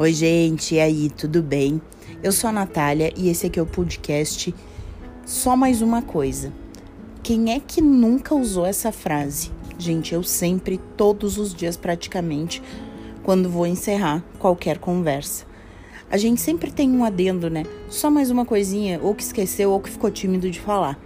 Oi, gente, e aí, tudo bem? Eu sou a Natália e esse aqui é o podcast Só Mais Uma Coisa. Quem é que nunca usou essa frase? Gente, eu sempre, todos os dias praticamente, quando vou encerrar qualquer conversa. A gente sempre tem um adendo, né? Só mais uma coisinha, ou que esqueceu ou que ficou tímido de falar.